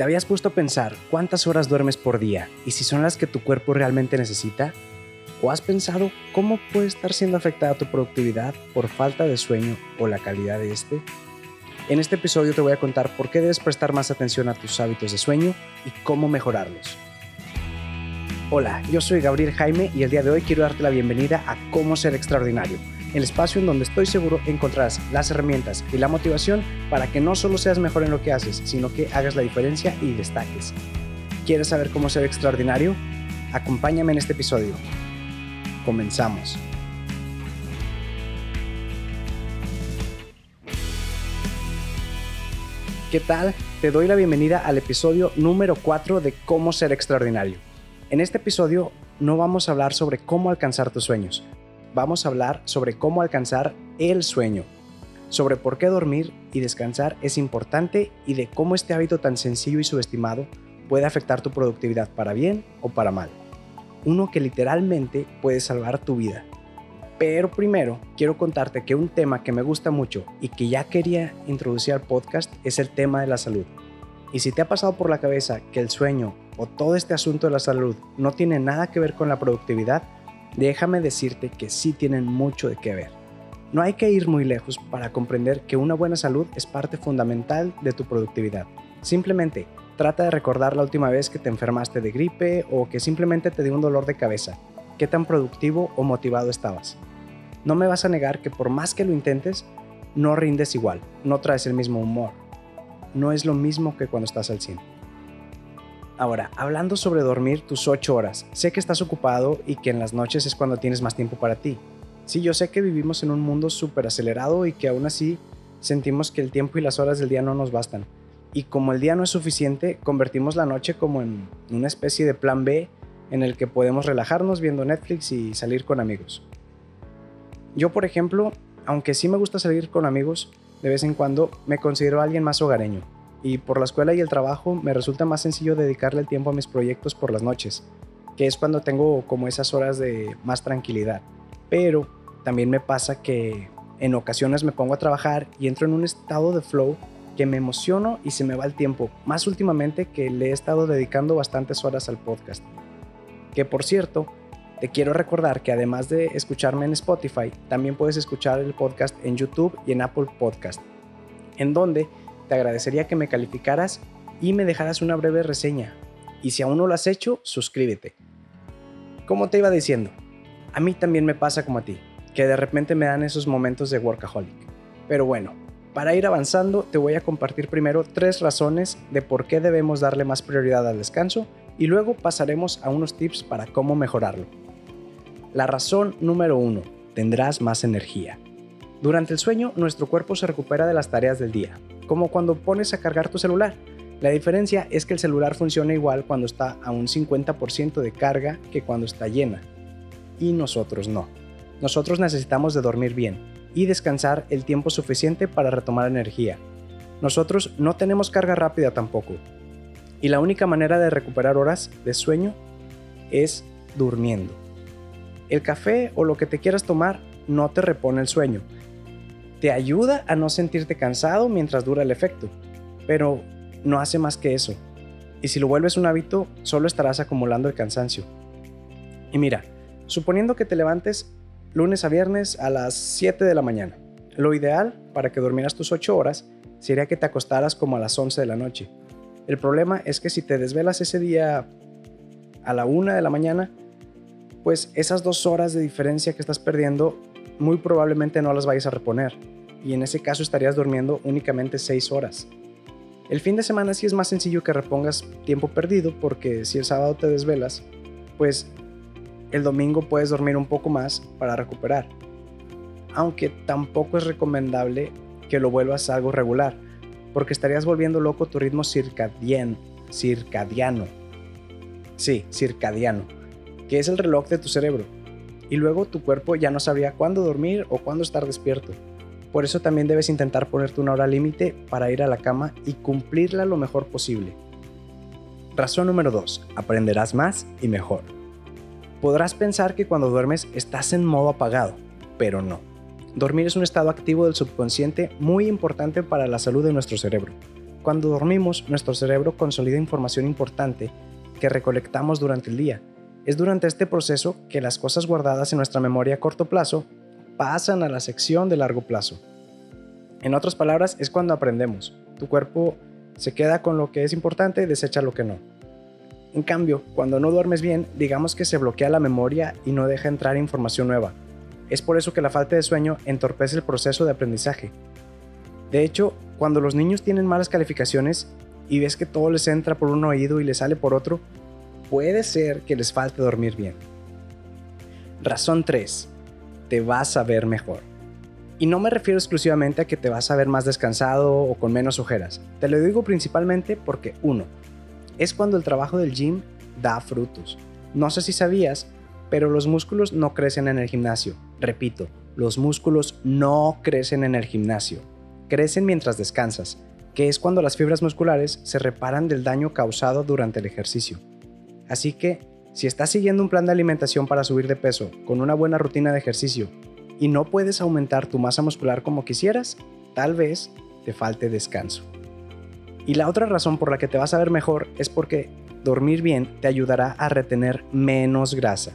¿Te habías puesto a pensar cuántas horas duermes por día y si son las que tu cuerpo realmente necesita? ¿O has pensado cómo puede estar siendo afectada tu productividad por falta de sueño o la calidad de este? En este episodio te voy a contar por qué debes prestar más atención a tus hábitos de sueño y cómo mejorarlos. Hola, yo soy Gabriel Jaime y el día de hoy quiero darte la bienvenida a Cómo ser extraordinario el espacio en donde estoy seguro encontrarás las herramientas y la motivación para que no solo seas mejor en lo que haces, sino que hagas la diferencia y destaques. ¿Quieres saber cómo ser extraordinario? Acompáñame en este episodio. Comenzamos. ¿Qué tal? Te doy la bienvenida al episodio número 4 de Cómo ser extraordinario. En este episodio no vamos a hablar sobre cómo alcanzar tus sueños, vamos a hablar sobre cómo alcanzar el sueño, sobre por qué dormir y descansar es importante y de cómo este hábito tan sencillo y subestimado puede afectar tu productividad para bien o para mal. Uno que literalmente puede salvar tu vida. Pero primero quiero contarte que un tema que me gusta mucho y que ya quería introducir al podcast es el tema de la salud. Y si te ha pasado por la cabeza que el sueño o todo este asunto de la salud no tiene nada que ver con la productividad, déjame decirte que sí tienen mucho de qué ver. No hay que ir muy lejos para comprender que una buena salud es parte fundamental de tu productividad. Simplemente trata de recordar la última vez que te enfermaste de gripe o que simplemente te dio un dolor de cabeza. ¿Qué tan productivo o motivado estabas? No me vas a negar que por más que lo intentes, no rindes igual, no traes el mismo humor. No es lo mismo que cuando estás al 100. Ahora, hablando sobre dormir tus 8 horas, sé que estás ocupado y que en las noches es cuando tienes más tiempo para ti. Sí, yo sé que vivimos en un mundo súper acelerado y que aún así sentimos que el tiempo y las horas del día no nos bastan. Y como el día no es suficiente, convertimos la noche como en una especie de plan B en el que podemos relajarnos viendo Netflix y salir con amigos. Yo, por ejemplo, aunque sí me gusta salir con amigos, de vez en cuando me considero alguien más hogareño y por la escuela y el trabajo me resulta más sencillo dedicarle el tiempo a mis proyectos por las noches, que es cuando tengo como esas horas de más tranquilidad. Pero también me pasa que en ocasiones me pongo a trabajar y entro en un estado de flow que me emociono y se me va el tiempo, más últimamente que le he estado dedicando bastantes horas al podcast. Que por cierto, te quiero recordar que además de escucharme en Spotify, también puedes escuchar el podcast en YouTube y en Apple Podcast, en donde te agradecería que me calificaras y me dejaras una breve reseña. Y si aún no lo has hecho, suscríbete. Como te iba diciendo, a mí también me pasa como a ti, que de repente me dan esos momentos de workaholic. Pero bueno, para ir avanzando te voy a compartir primero tres razones de por qué debemos darle más prioridad al descanso y luego pasaremos a unos tips para cómo mejorarlo. La razón número uno, tendrás más energía. Durante el sueño, nuestro cuerpo se recupera de las tareas del día, como cuando pones a cargar tu celular. La diferencia es que el celular funciona igual cuando está a un 50% de carga que cuando está llena. Y nosotros no. Nosotros necesitamos de dormir bien y descansar el tiempo suficiente para retomar energía. Nosotros no tenemos carga rápida tampoco. Y la única manera de recuperar horas de sueño es durmiendo. El café o lo que te quieras tomar no te repone el sueño, te ayuda a no sentirte cansado mientras dura el efecto, pero no hace más que eso. Y si lo vuelves un hábito, solo estarás acumulando el cansancio. Y mira, suponiendo que te levantes lunes a viernes a las 7 de la mañana, lo ideal para que durmieras tus 8 horas sería que te acostaras como a las 11 de la noche. El problema es que si te desvelas ese día a la 1 de la mañana, pues esas dos horas de diferencia que estás perdiendo muy probablemente no las vayas a reponer y en ese caso estarías durmiendo únicamente 6 horas. El fin de semana sí es más sencillo que repongas tiempo perdido porque si el sábado te desvelas, pues el domingo puedes dormir un poco más para recuperar. Aunque tampoco es recomendable que lo vuelvas a algo regular, porque estarías volviendo loco tu ritmo circadiano, circadiano. Sí, circadiano, que es el reloj de tu cerebro y luego tu cuerpo ya no sabría cuándo dormir o cuándo estar despierto. Por eso también debes intentar ponerte una hora límite para ir a la cama y cumplirla lo mejor posible. Razón número 2. Aprenderás más y mejor. Podrás pensar que cuando duermes estás en modo apagado, pero no. Dormir es un estado activo del subconsciente muy importante para la salud de nuestro cerebro. Cuando dormimos, nuestro cerebro consolida información importante que recolectamos durante el día. Es durante este proceso que las cosas guardadas en nuestra memoria a corto plazo pasan a la sección de largo plazo. En otras palabras, es cuando aprendemos. Tu cuerpo se queda con lo que es importante y desecha lo que no. En cambio, cuando no duermes bien, digamos que se bloquea la memoria y no deja entrar información nueva. Es por eso que la falta de sueño entorpece el proceso de aprendizaje. De hecho, cuando los niños tienen malas calificaciones y ves que todo les entra por un oído y les sale por otro, puede ser que les falte dormir bien. Razón 3. Te vas a ver mejor. Y no me refiero exclusivamente a que te vas a ver más descansado o con menos ojeras. Te lo digo principalmente porque, uno, es cuando el trabajo del gym da frutos. No sé si sabías, pero los músculos no crecen en el gimnasio. Repito, los músculos no crecen en el gimnasio. Crecen mientras descansas, que es cuando las fibras musculares se reparan del daño causado durante el ejercicio. Así que, si estás siguiendo un plan de alimentación para subir de peso con una buena rutina de ejercicio y no puedes aumentar tu masa muscular como quisieras, tal vez te falte descanso. Y la otra razón por la que te vas a ver mejor es porque dormir bien te ayudará a retener menos grasa.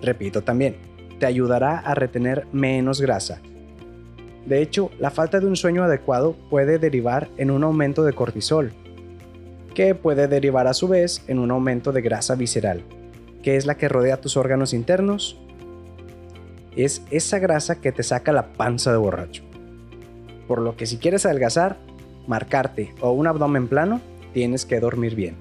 Repito también, te ayudará a retener menos grasa. De hecho, la falta de un sueño adecuado puede derivar en un aumento de cortisol, que puede derivar a su vez en un aumento de grasa visceral, que es la que rodea tus órganos internos. Es esa grasa que te saca la panza de borracho. Por lo que si quieres adelgazar, marcarte o un abdomen plano, tienes que dormir bien.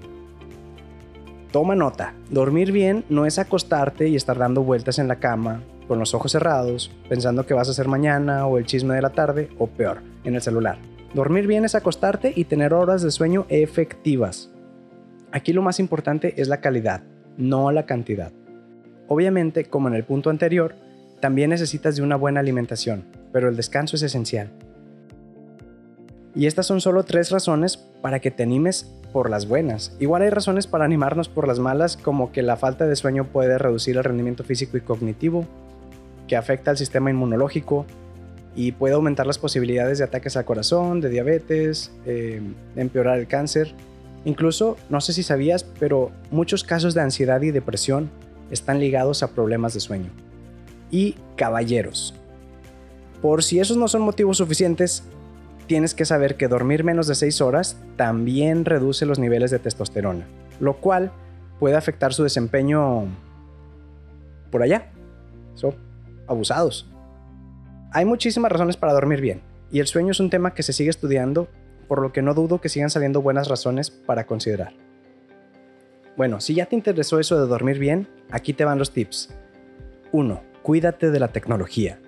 Toma nota, dormir bien no es acostarte y estar dando vueltas en la cama con los ojos cerrados, pensando que vas a hacer mañana o el chisme de la tarde o peor, en el celular. Dormir bien es acostarte y tener horas de sueño efectivas. Aquí lo más importante es la calidad, no la cantidad. Obviamente, como en el punto anterior, también necesitas de una buena alimentación, pero el descanso es esencial. Y estas son solo tres razones para que te animes por las buenas. Igual hay razones para animarnos por las malas, como que la falta de sueño puede reducir el rendimiento físico y cognitivo, que afecta al sistema inmunológico y puede aumentar las posibilidades de ataques al corazón, de diabetes, eh, empeorar el cáncer. Incluso, no sé si sabías, pero muchos casos de ansiedad y depresión están ligados a problemas de sueño. Y caballeros, por si esos no son motivos suficientes, tienes que saber que dormir menos de 6 horas también reduce los niveles de testosterona, lo cual puede afectar su desempeño por allá. Son abusados. Hay muchísimas razones para dormir bien, y el sueño es un tema que se sigue estudiando, por lo que no dudo que sigan saliendo buenas razones para considerar. Bueno, si ya te interesó eso de dormir bien, aquí te van los tips. 1. Cuídate de la tecnología.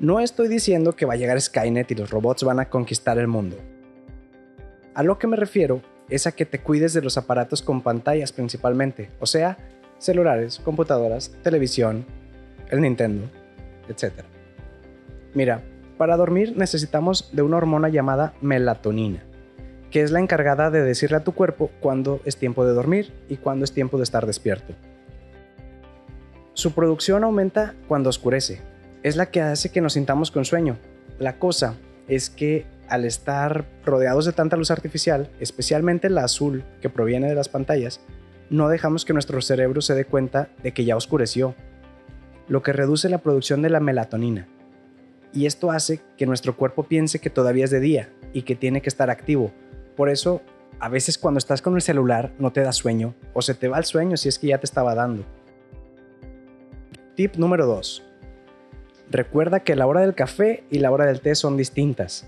No estoy diciendo que va a llegar Skynet y los robots van a conquistar el mundo. A lo que me refiero es a que te cuides de los aparatos con pantallas principalmente, o sea, celulares, computadoras, televisión, el Nintendo, etc. Mira, para dormir necesitamos de una hormona llamada melatonina, que es la encargada de decirle a tu cuerpo cuándo es tiempo de dormir y cuándo es tiempo de estar despierto. Su producción aumenta cuando oscurece, es la que hace que nos sintamos con sueño. La cosa es que al estar rodeados de tanta luz artificial, especialmente la azul que proviene de las pantallas, no dejamos que nuestro cerebro se dé cuenta de que ya oscureció, lo que reduce la producción de la melatonina. Y esto hace que nuestro cuerpo piense que todavía es de día y que tiene que estar activo. Por eso, a veces cuando estás con el celular no te da sueño o se te va el sueño si es que ya te estaba dando. Tip número 2 Recuerda que la hora del café y la hora del té son distintas.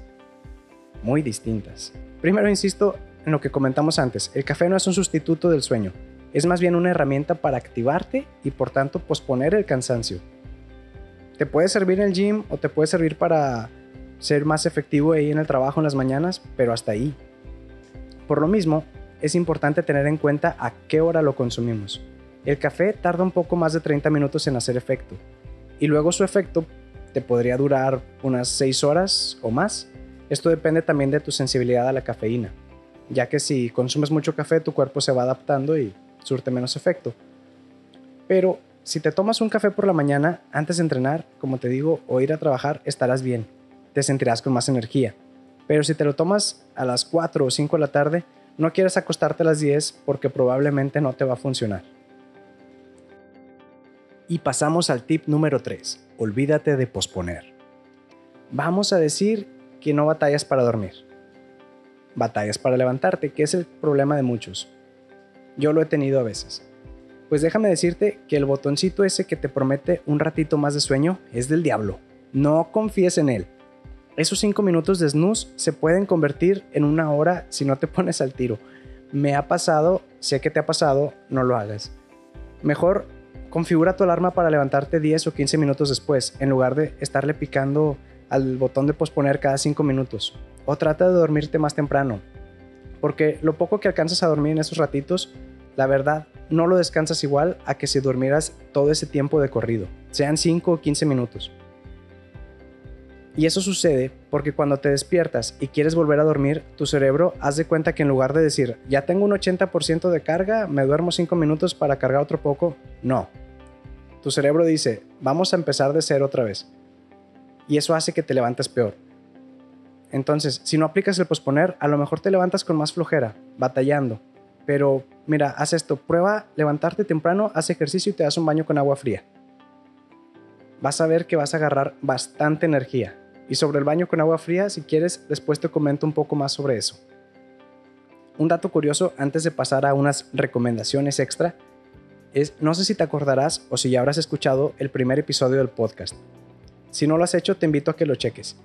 Muy distintas. Primero insisto en lo que comentamos antes, el café no es un sustituto del sueño, es más bien una herramienta para activarte y por tanto posponer el cansancio. Te puede servir en el gym o te puede servir para ser más efectivo ahí en el trabajo en las mañanas, pero hasta ahí. Por lo mismo, es importante tener en cuenta a qué hora lo consumimos. El café tarda un poco más de 30 minutos en hacer efecto, y luego su efecto te podría durar unas 6 horas o más. Esto depende también de tu sensibilidad a la cafeína, ya que si consumes mucho café tu cuerpo se va adaptando y surte menos efecto. Pero si te tomas un café por la mañana antes de entrenar, como te digo, o ir a trabajar, estarás bien, te sentirás con más energía. Pero si te lo tomas a las 4 o 5 de la tarde, no quieres acostarte a las 10 porque probablemente no te va a funcionar. Y pasamos al tip número 3. Olvídate de posponer. Vamos a decir que no batallas para dormir. Batallas para levantarte, que es el problema de muchos. Yo lo he tenido a veces. Pues déjame decirte que el botoncito ese que te promete un ratito más de sueño es del diablo. No confíes en él. Esos 5 minutos de snooze se pueden convertir en una hora si no te pones al tiro. Me ha pasado, sé que te ha pasado, no lo hagas. Mejor configura tu alarma para levantarte 10 o 15 minutos después, en lugar de estarle picando al botón de posponer cada 5 minutos. O trata de dormirte más temprano. Porque lo poco que alcanzas a dormir en esos ratitos, la verdad, no lo descansas igual a que si durmieras todo ese tiempo de corrido, sean 5 o 15 minutos. Y eso sucede porque cuando te despiertas y quieres volver a dormir, tu cerebro haz de cuenta que en lugar de decir, ya tengo un 80% de carga, me duermo 5 minutos para cargar otro poco, no. Tu cerebro dice, vamos a empezar de cero otra vez. Y eso hace que te levantes peor. Entonces, si no aplicas el posponer, a lo mejor te levantas con más flojera, batallando. Pero mira, haz esto, prueba levantarte temprano, haz ejercicio y te das un baño con agua fría. Vas a ver que vas a agarrar bastante energía y sobre el baño con agua fría, si quieres, después te comento un poco más sobre eso. Un dato curioso antes de pasar a unas recomendaciones extra es, no sé si te acordarás o si ya habrás escuchado el primer episodio del podcast. Si no lo has hecho, te invito a que lo cheques,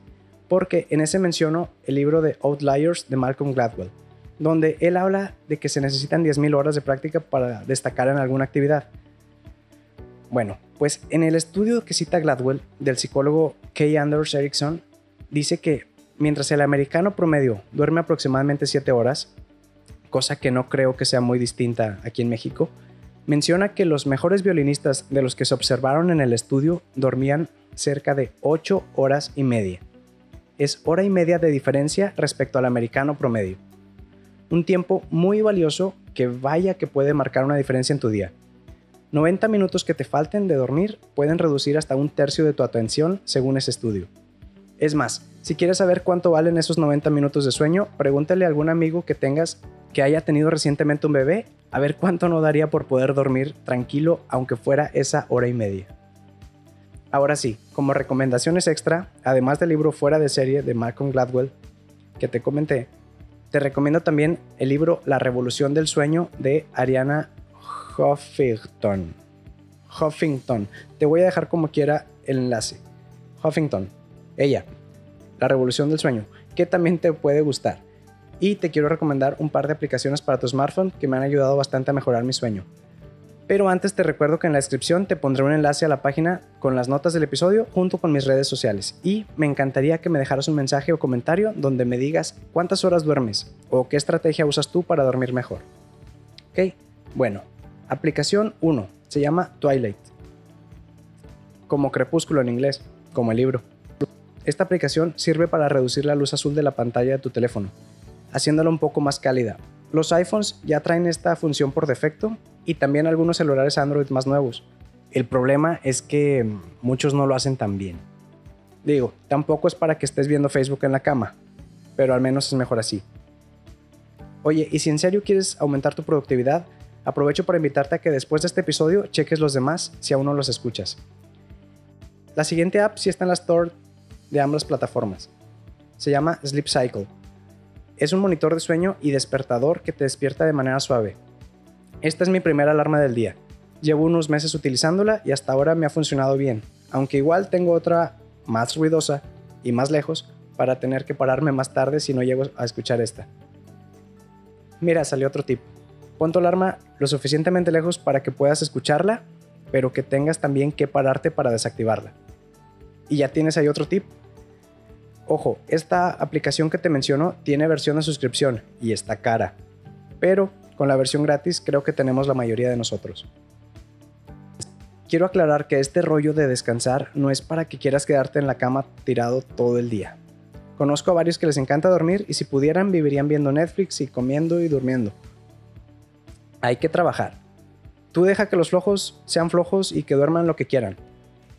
porque en ese menciono el libro de Outliers de Malcolm Gladwell, donde él habla de que se necesitan 10.000 horas de práctica para destacar en alguna actividad. Bueno, pues en el estudio que cita Gladwell del psicólogo Kay Anders Erickson, dice que mientras el americano promedio duerme aproximadamente 7 horas, cosa que no creo que sea muy distinta aquí en México, menciona que los mejores violinistas de los que se observaron en el estudio dormían cerca de 8 horas y media. Es hora y media de diferencia respecto al americano promedio. Un tiempo muy valioso que vaya que puede marcar una diferencia en tu día. 90 minutos que te falten de dormir pueden reducir hasta un tercio de tu atención según ese estudio. Es más, si quieres saber cuánto valen esos 90 minutos de sueño, pregúntale a algún amigo que tengas que haya tenido recientemente un bebé, a ver cuánto no daría por poder dormir tranquilo aunque fuera esa hora y media. Ahora sí, como recomendaciones extra, además del libro Fuera de serie de Malcolm Gladwell que te comenté, te recomiendo también el libro La revolución del sueño de Ariana Huffington. Huffington. Te voy a dejar como quiera el enlace. Huffington. Ella. La revolución del sueño. Que también te puede gustar. Y te quiero recomendar un par de aplicaciones para tu smartphone que me han ayudado bastante a mejorar mi sueño. Pero antes te recuerdo que en la descripción te pondré un enlace a la página con las notas del episodio junto con mis redes sociales. Y me encantaría que me dejaras un mensaje o comentario donde me digas cuántas horas duermes o qué estrategia usas tú para dormir mejor. Ok, bueno, Aplicación 1. Se llama Twilight. Como crepúsculo en inglés, como el libro. Esta aplicación sirve para reducir la luz azul de la pantalla de tu teléfono, haciéndola un poco más cálida. Los iPhones ya traen esta función por defecto y también algunos celulares Android más nuevos. El problema es que muchos no lo hacen tan bien. Digo, tampoco es para que estés viendo Facebook en la cama, pero al menos es mejor así. Oye, y si en serio quieres aumentar tu productividad, Aprovecho para invitarte a que después de este episodio cheques los demás si aún no los escuchas. La siguiente app sí está en la store de ambas plataformas. Se llama Sleep Cycle. Es un monitor de sueño y despertador que te despierta de manera suave. Esta es mi primera alarma del día. Llevo unos meses utilizándola y hasta ahora me ha funcionado bien, aunque igual tengo otra más ruidosa y más lejos para tener que pararme más tarde si no llego a escuchar esta. Mira, salió otro tipo. Pon tu alarma lo suficientemente lejos para que puedas escucharla, pero que tengas también que pararte para desactivarla. Y ya tienes ahí otro tip. Ojo, esta aplicación que te menciono tiene versión de suscripción y está cara, pero con la versión gratis creo que tenemos la mayoría de nosotros. Quiero aclarar que este rollo de descansar no es para que quieras quedarte en la cama tirado todo el día. Conozco a varios que les encanta dormir y si pudieran vivirían viendo Netflix y comiendo y durmiendo hay que trabajar. Tú deja que los flojos sean flojos y que duerman lo que quieran.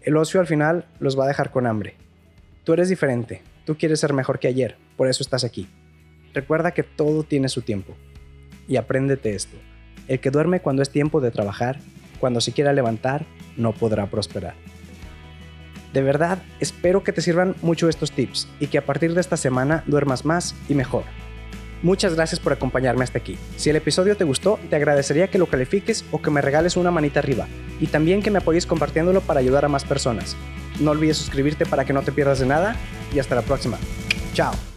El ocio al final los va a dejar con hambre. Tú eres diferente. Tú quieres ser mejor que ayer, por eso estás aquí. Recuerda que todo tiene su tiempo. Y apréndete esto. El que duerme cuando es tiempo de trabajar, cuando se quiera levantar, no podrá prosperar. De verdad, espero que te sirvan mucho estos tips y que a partir de esta semana duermas más y mejor. Muchas gracias por acompañarme hasta aquí. Si el episodio te gustó, te agradecería que lo califiques o que me regales una manita arriba y también que me apoyes compartiéndolo para ayudar a más personas. No olvides suscribirte para que no te pierdas de nada y hasta la próxima. Chao.